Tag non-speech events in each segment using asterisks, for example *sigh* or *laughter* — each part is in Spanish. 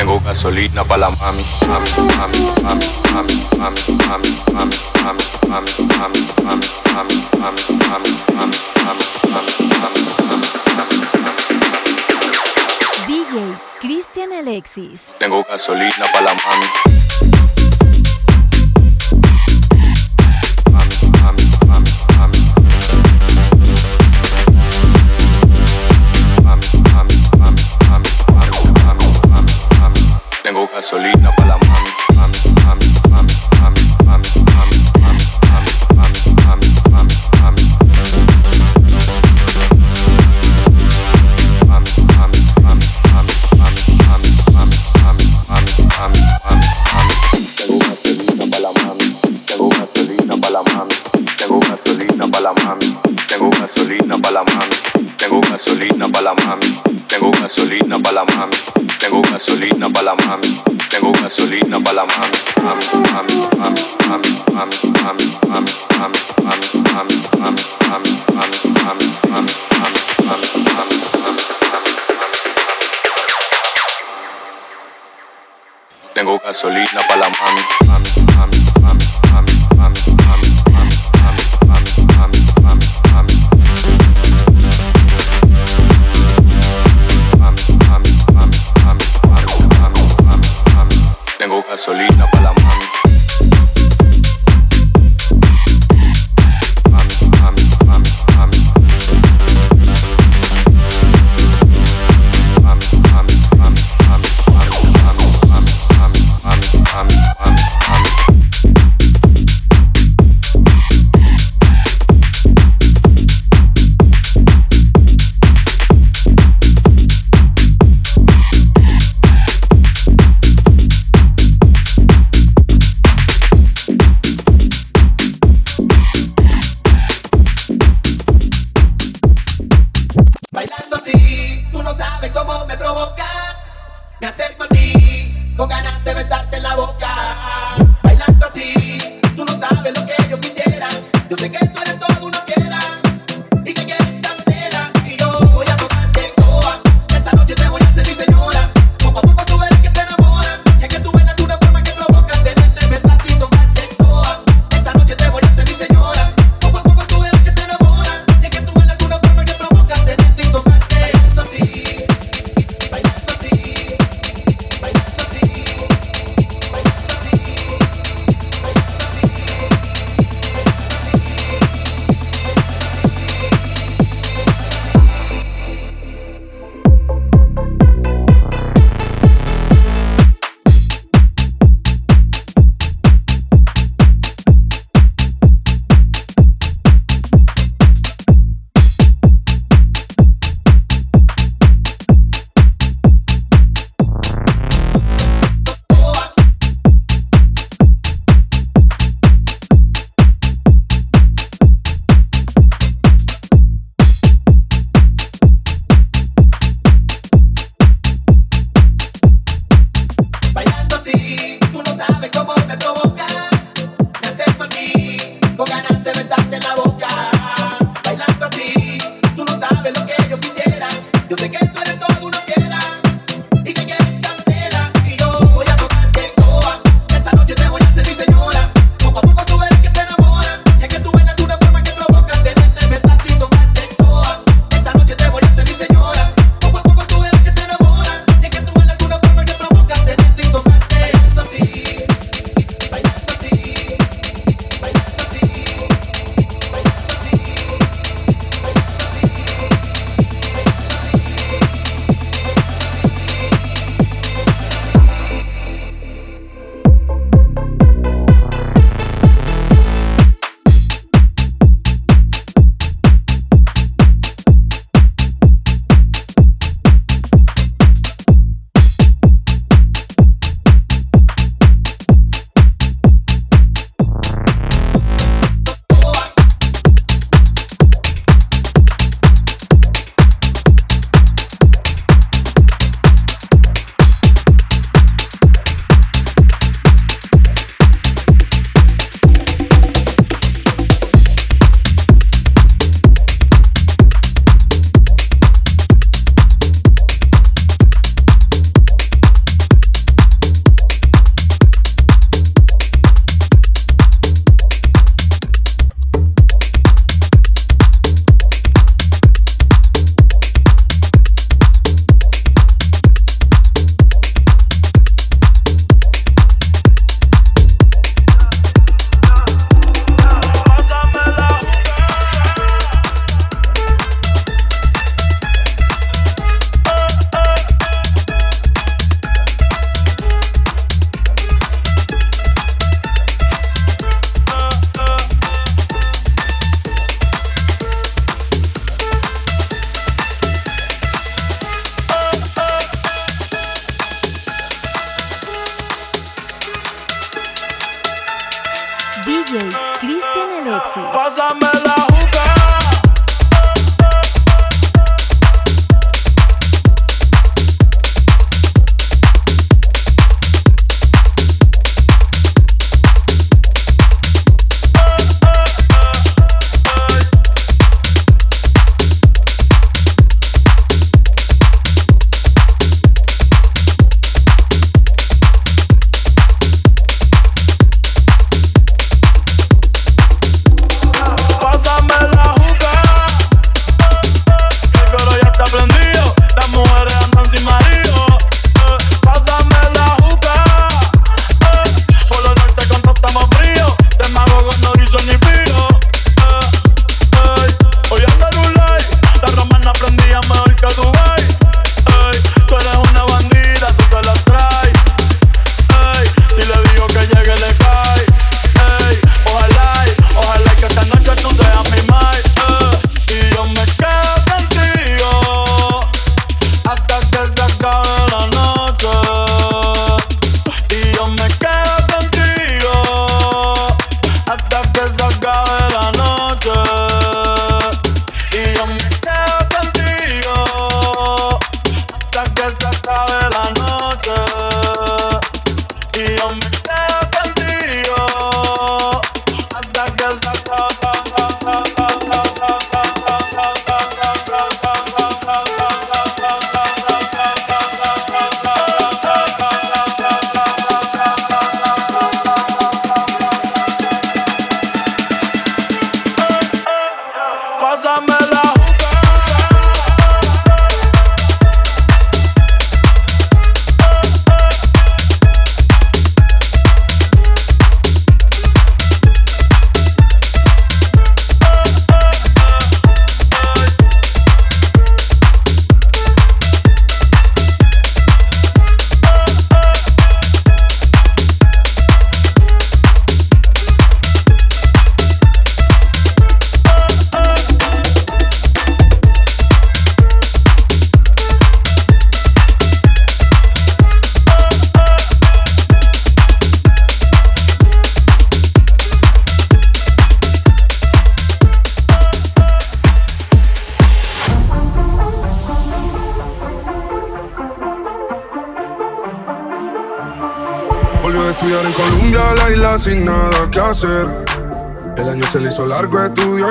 Tengo gasolina para la mami, DJ Cristian Alexis. Tengo gasolina para la mami. Tengo gasolina para la mami, mami, mami, mami, mami, mami, mami, mami, mami, mami.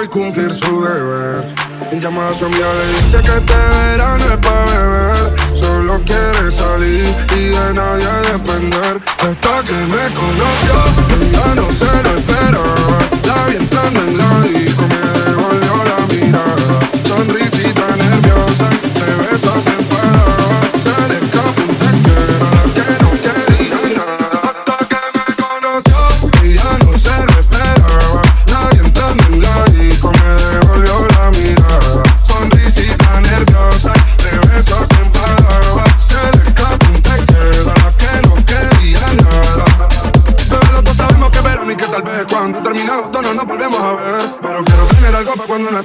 y cumplir su deber. En llamadas a le dice que te algo para cuando no.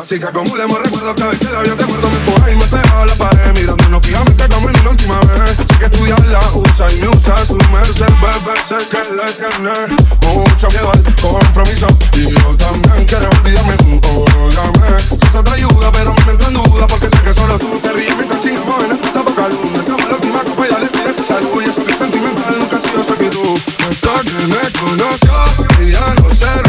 Así que acumulemos recuerdos cada vez que la veo te muerdo me empuja y me pega la pared. Mirándonos fijamente como en la última vez. Sé que estudiar la usa y me usa su merced, bebé, sé que le tiene mucho miedo al compromiso. Y yo también quiero olvidarme, órgame. Si eso te ayuda, pero me entra en duda porque sé que solo tú te ríes mientras chingamos en esta boca luna. Estamos la última copa y dale tira ese salud y eso que sentimental nunca ha sido su actitud. Hasta que me conoció, y ya no sé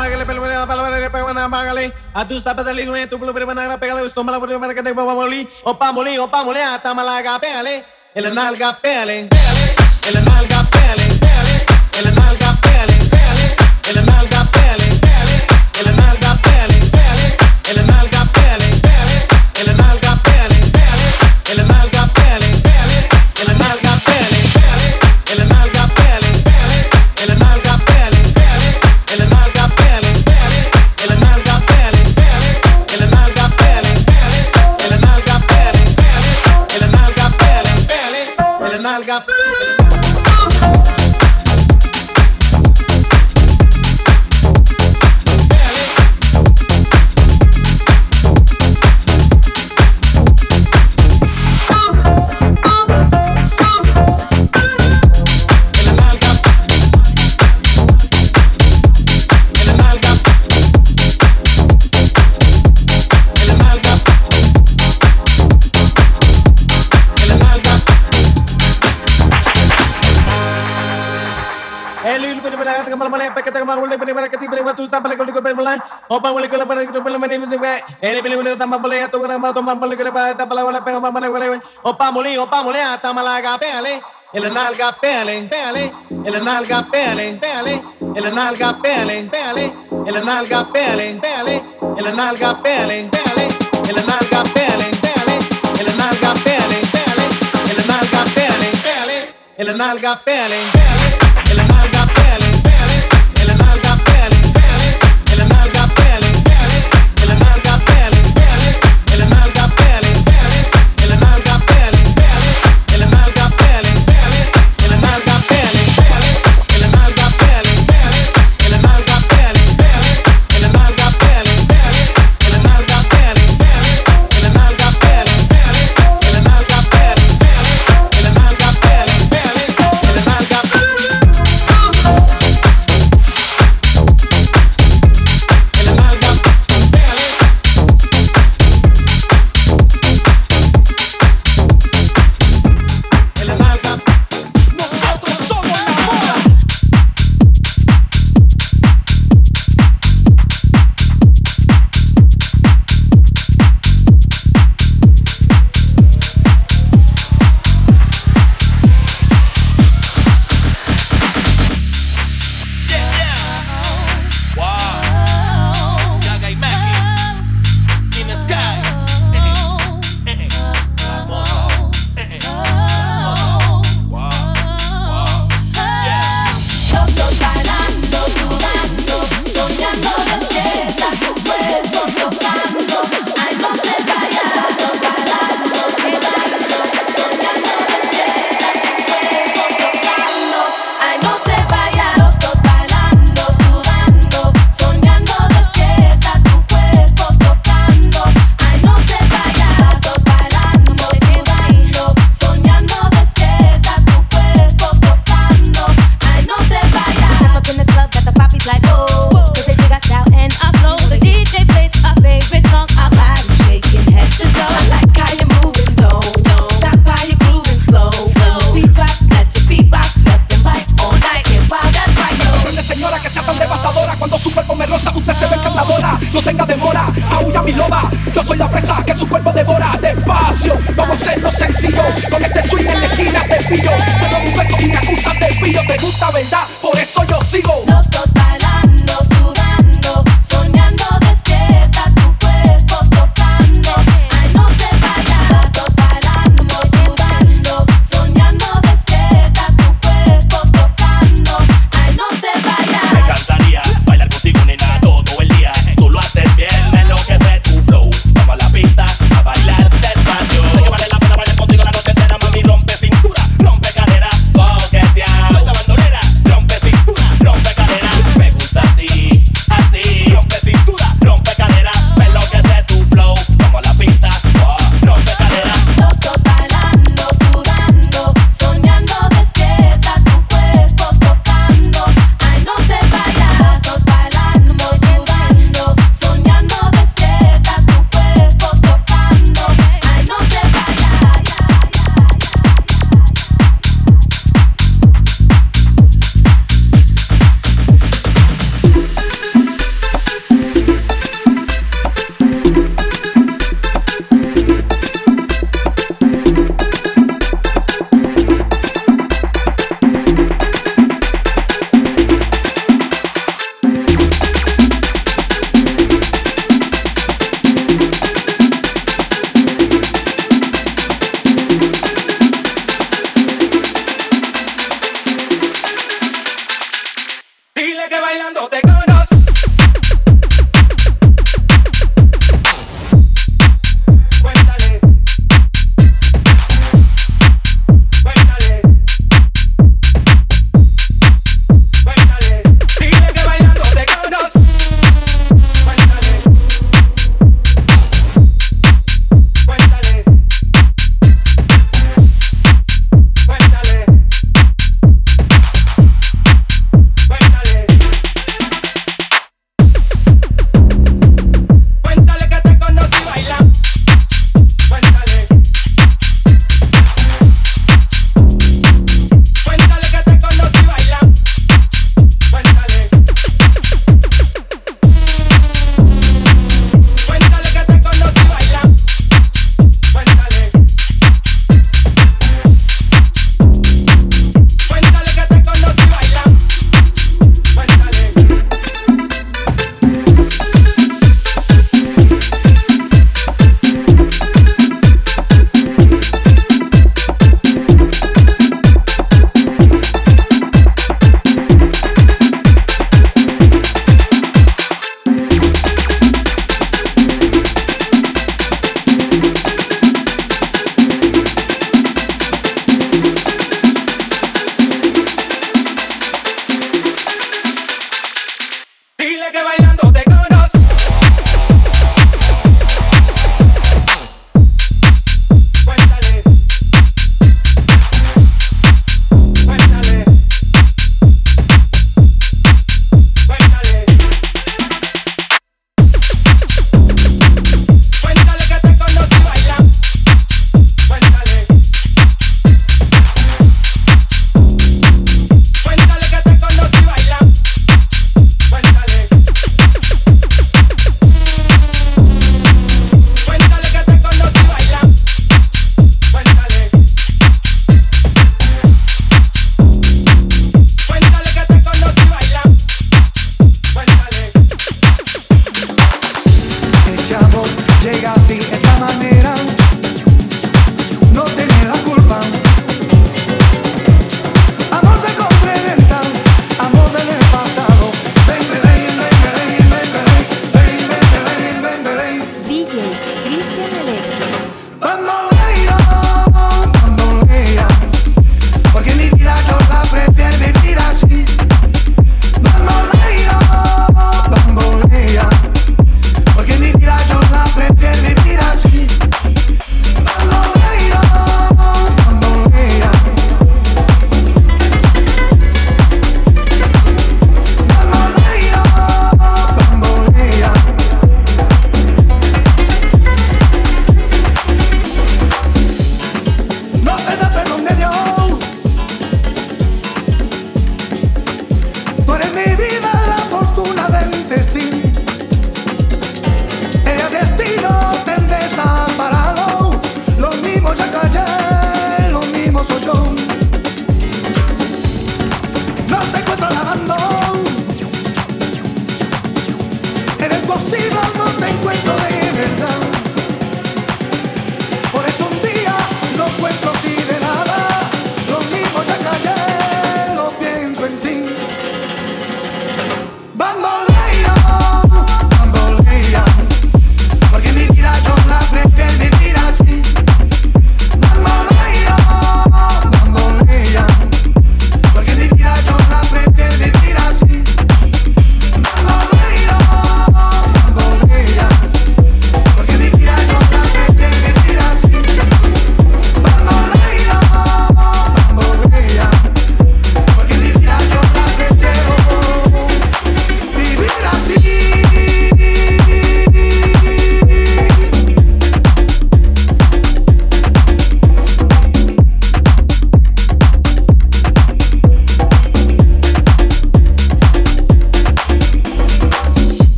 magale pelmene la palabra de pegana magale. A tu está pedale gune tu pelo pegana pegale esto mala por que te vamos moli o moli o moli hasta malaga pegale en la nalga pegale pegale en nalga pegale pegale en nalga pegale pegale en nalga tampale ko ko pala opa wala ko pala ko pala mene mene ele pele mene tampale ya to grama to tampale ko pala tampale wala pero mamale wala opa muli opa muli ata malaga pele ele nalga pele pele ele nalga pele pele ele nalga pele pele ele nalga pele pele ele nalga pele pele ele nalga pele pele ele nalga pele pele ele nalga pele pele ele nalga pele pele no tenga demora, aúlla mi loba, yo soy la presa que su cuerpo devora. Despacio, vamos a hacerlo sencillo, con este swing en la esquina te pillo, te doy un beso y me acusas de pillo, te gusta verdad, por eso yo sigo.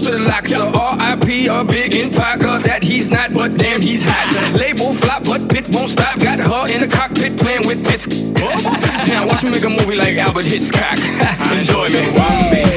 to the locks. Yeah. R.I.P. a big in that he's not, but damn he's hot. Label flop, but Pit won't stop. Got her in the cockpit playing with Pitts. *laughs* now watch me make a movie like Albert Hitchcock. *laughs* Enjoy me.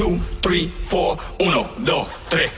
two, three, four, uno, dos, tres.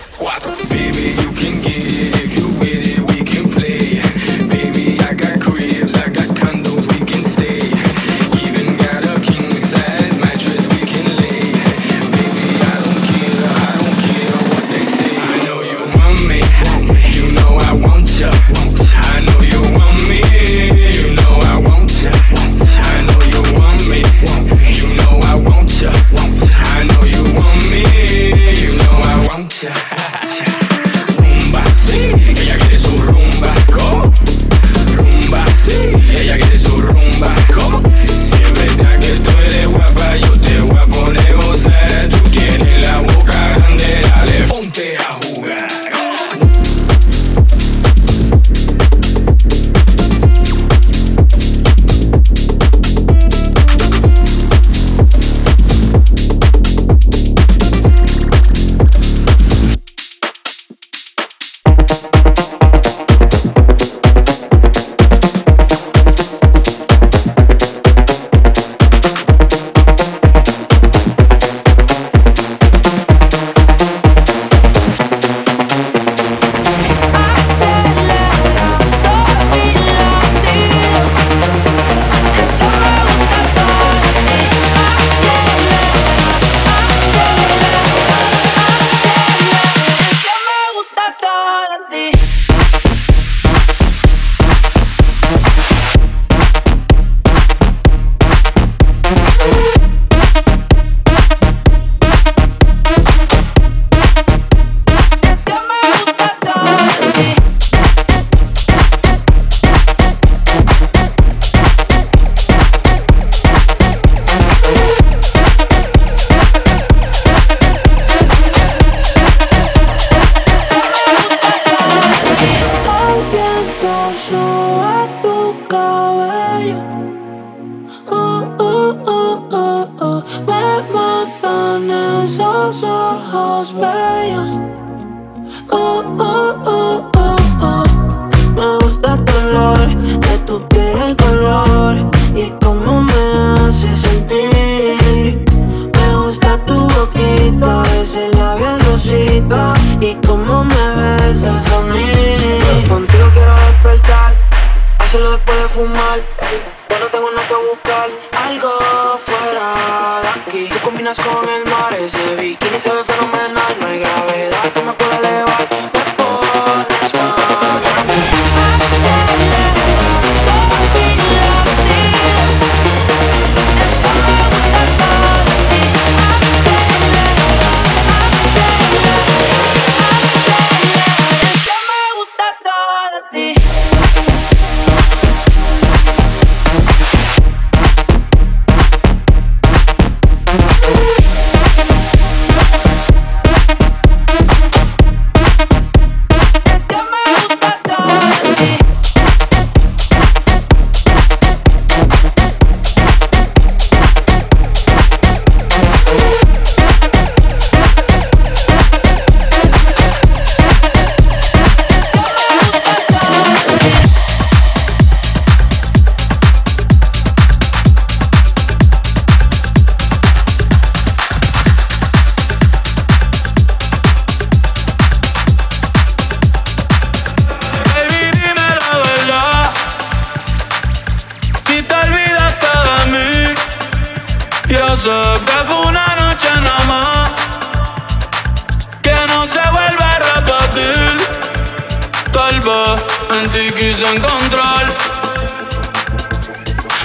quise encontrar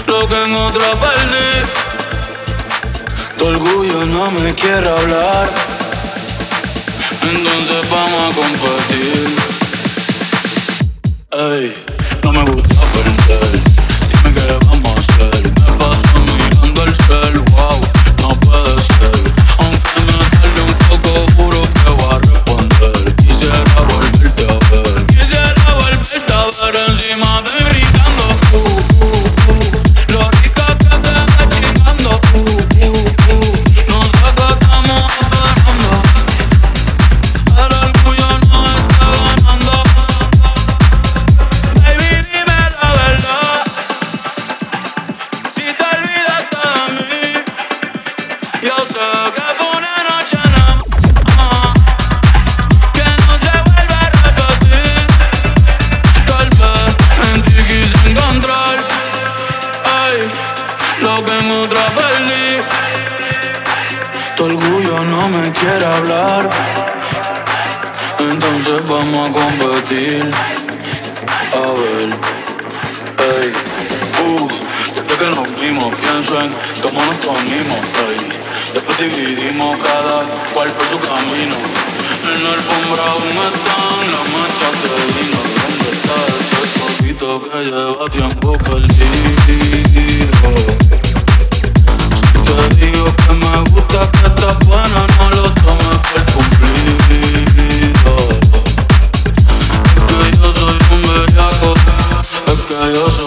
lo que en otra perdí. Tu orgullo no me quiere hablar, entonces vamos a compartir. Ey, no me gusta perder, dime qué vamos a hacer. siembra un metán, la mancha que vino donde está ese poquito que lleva tiempo perdido. Si te digo que me gusta que estás buena, no lo tomes por cumplido. Es que yo soy un bellaco, es que yo soy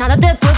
Nada te puede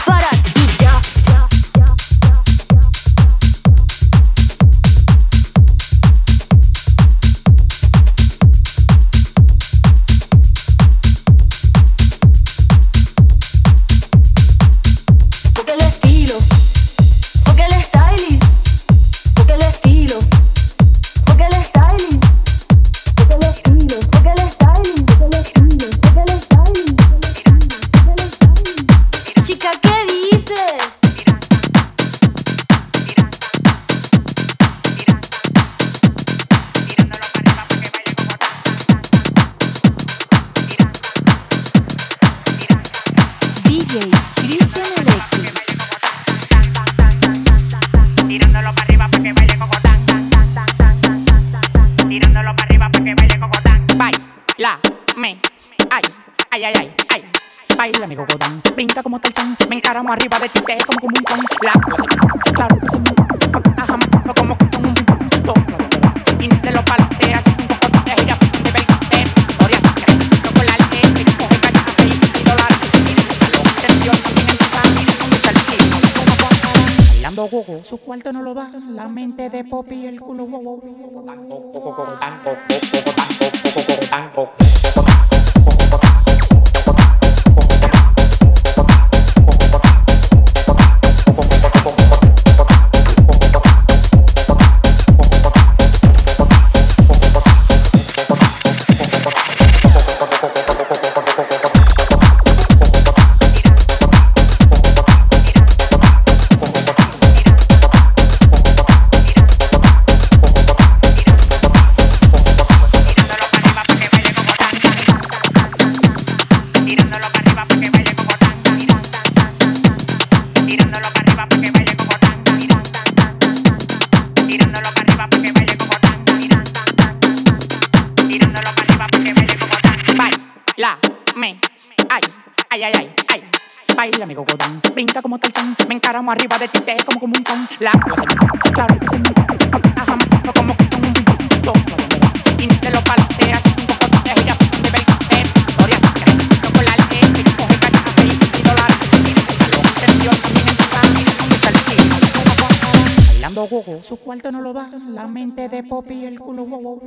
me arriba de ti, te como como un con. La cosa claro que se me no como que son un y te un de gira de veinte gloria y y camino Bailando gogo, su cuarto no lo da, la mente de Poppy el culo gogo.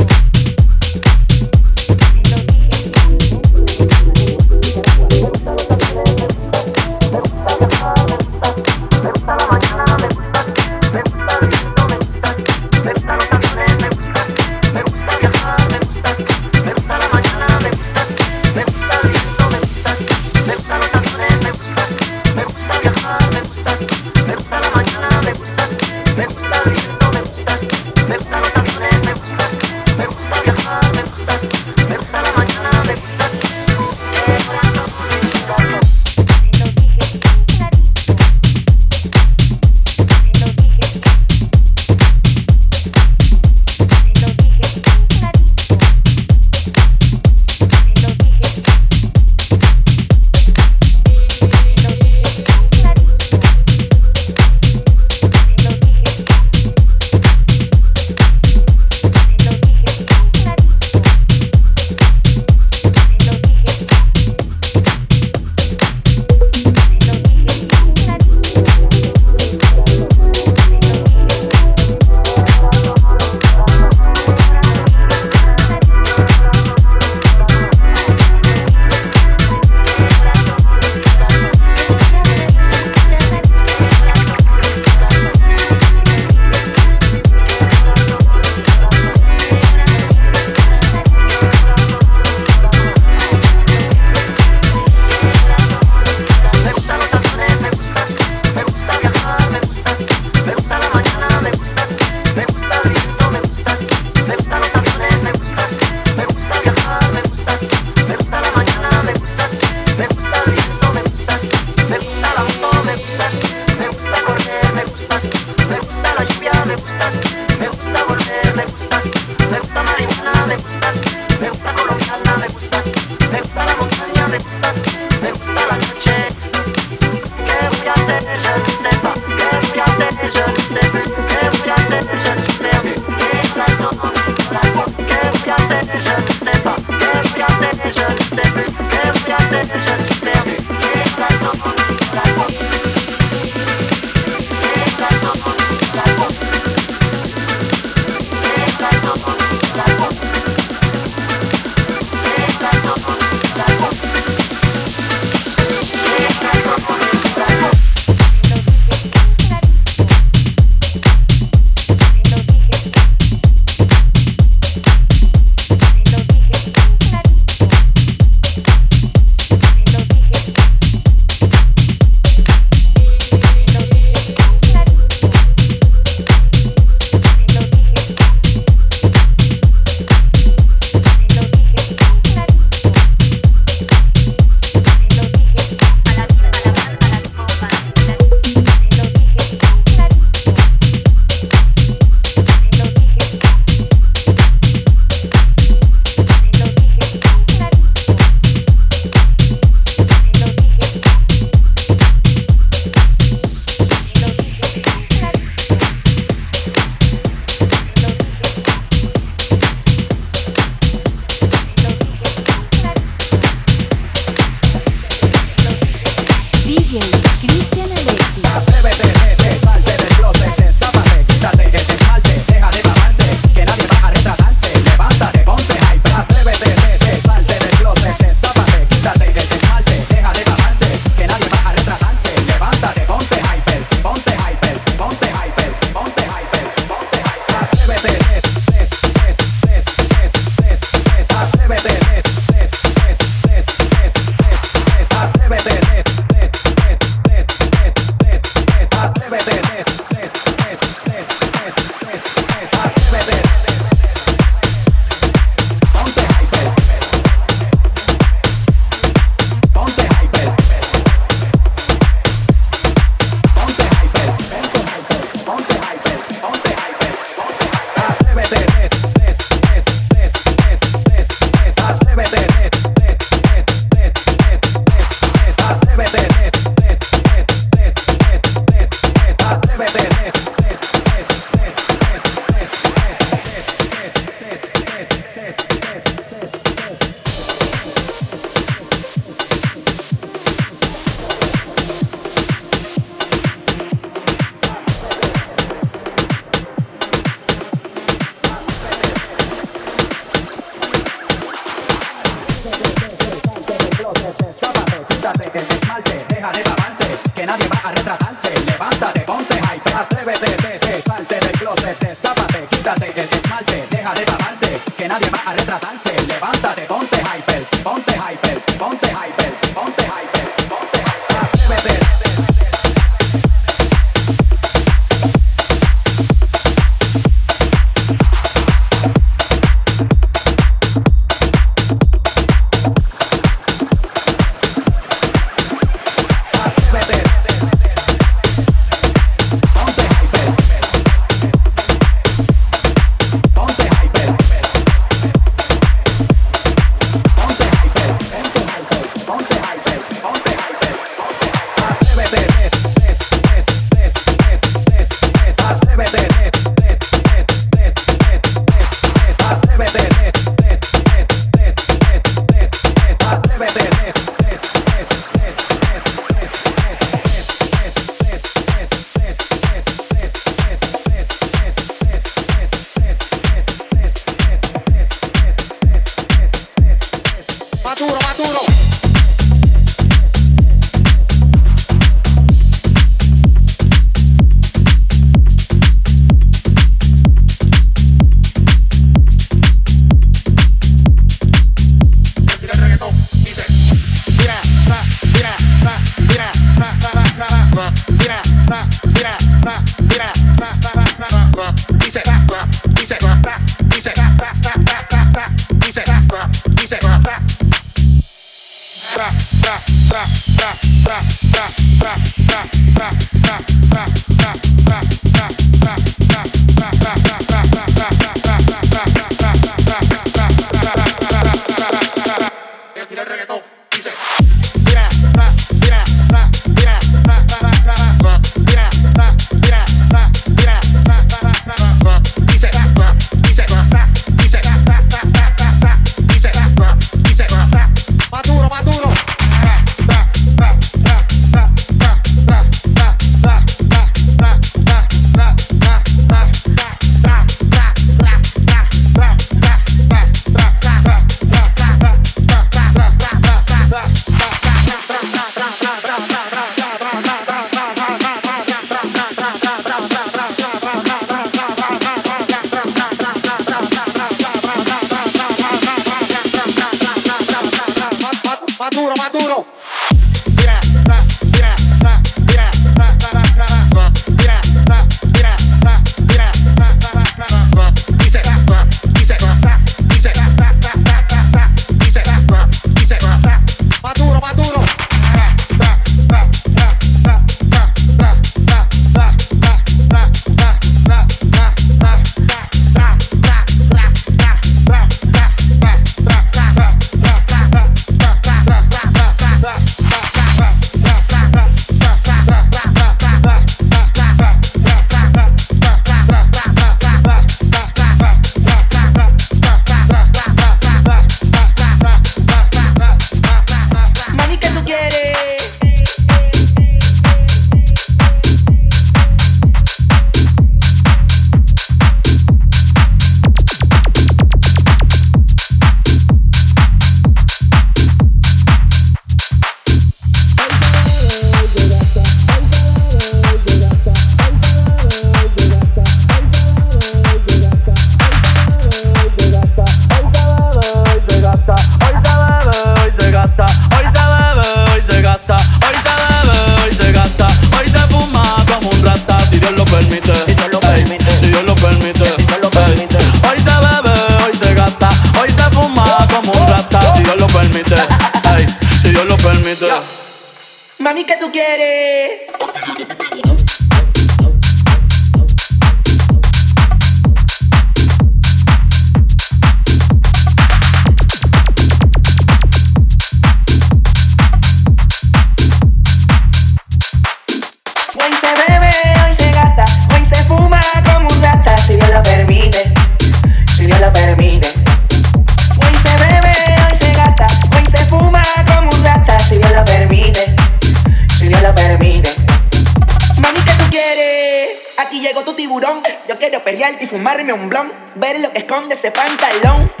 arrimarme un blon, ver lo que esconde ese pantalón.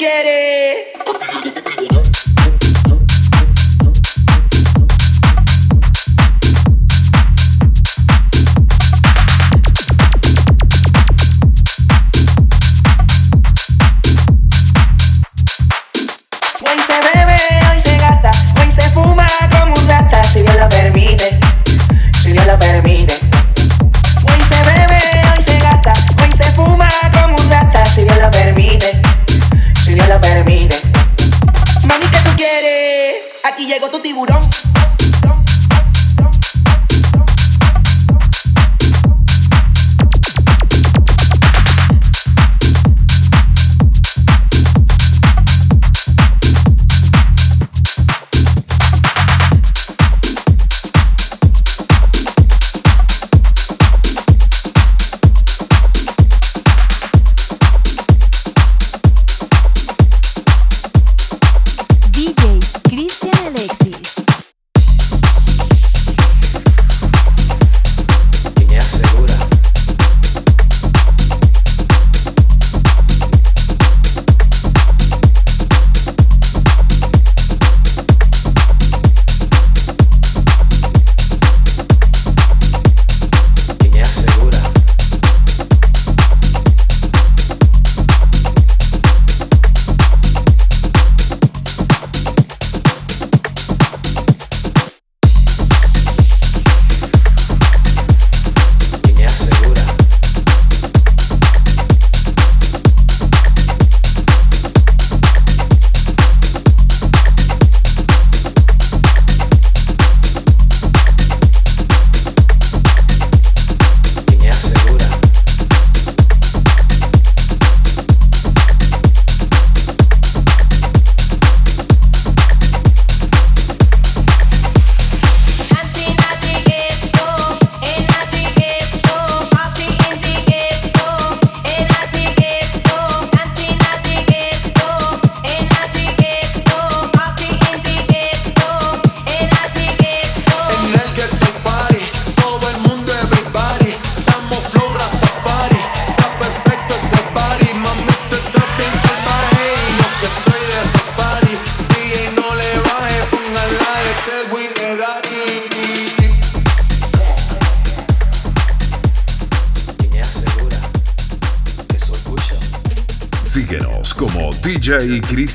get it.